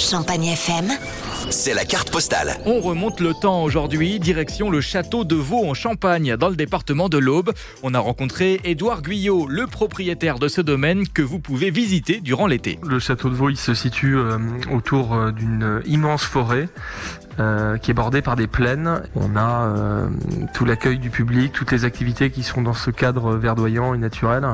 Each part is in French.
Champagne FM. C'est la carte postale. On remonte le temps aujourd'hui, direction le château de Vaux en Champagne, dans le département de l'Aube. On a rencontré Édouard Guyot, le propriétaire de ce domaine que vous pouvez visiter durant l'été. Le château de Vaux, il se situe euh, autour euh, d'une immense forêt euh, qui est bordée par des plaines. On a euh, tout l'accueil du public, toutes les activités qui sont dans ce cadre verdoyant et naturel.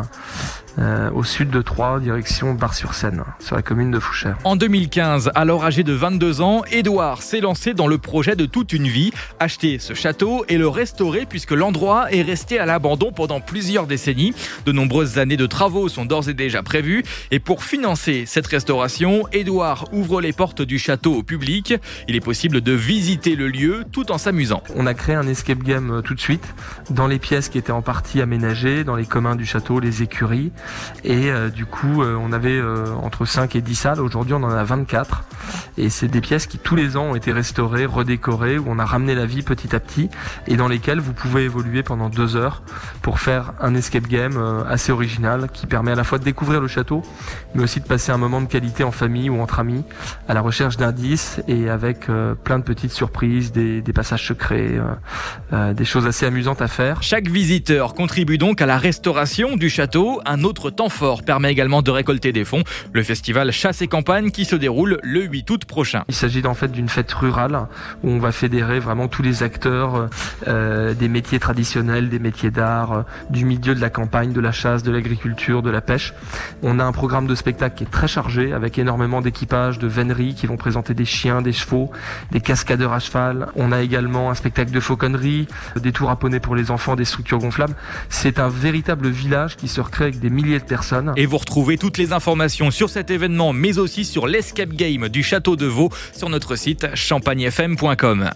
Euh, au sud de Troyes, direction Bar-sur-Seine, sur la commune de Fouchères. En 2015, alors âgé de 22 ans, Édouard s'est lancé dans le projet de toute une vie, acheter ce château et le restaurer puisque l'endroit est resté à l'abandon pendant plusieurs décennies. De nombreuses années de travaux sont d'ores et déjà prévues et pour financer cette restauration, Édouard ouvre les portes du château au public. Il est possible de visiter le lieu tout en s'amusant. On a créé un escape game euh, tout de suite dans les pièces qui étaient en partie aménagées, dans les communs du château, les écuries. Et euh, du coup, euh, on avait entre 5 et 10 salles. Aujourd'hui, on en a 24. Et c'est des pièces qui tous les ans ont été restaurées, redécorées, où on a ramené la vie petit à petit, et dans lesquelles vous pouvez évoluer pendant deux heures pour faire un escape game assez original qui permet à la fois de découvrir le château, mais aussi de passer un moment de qualité en famille ou entre amis, à la recherche d'indices et avec euh, plein de petites surprises, des, des passages secrets, euh, euh, des choses assez amusantes à faire. Chaque visiteur contribue donc à la restauration du château. Un autre temps fort permet également de récolter des fonds. Le festival Chasse et Campagne qui se déroule le 8 août prochain. Il s'agit en fait d'une fête rurale où on va fédérer vraiment tous les acteurs euh, des métiers traditionnels, des métiers d'art, euh, du milieu de la campagne, de la chasse, de l'agriculture, de la pêche. On a un programme de spectacle qui est très chargé avec énormément d'équipages, de véneries qui vont présenter des chiens, des chevaux, des cascadeurs à cheval. On a également un spectacle de fauconnerie, des tours à pour les enfants, des structures gonflables. C'est un véritable village qui se recrée avec des milliers de personnes. Et vous retrouvez toutes les informations sur cet événement, mais aussi sur l'escape game du château de Vaux sur notre site champagnefm.com.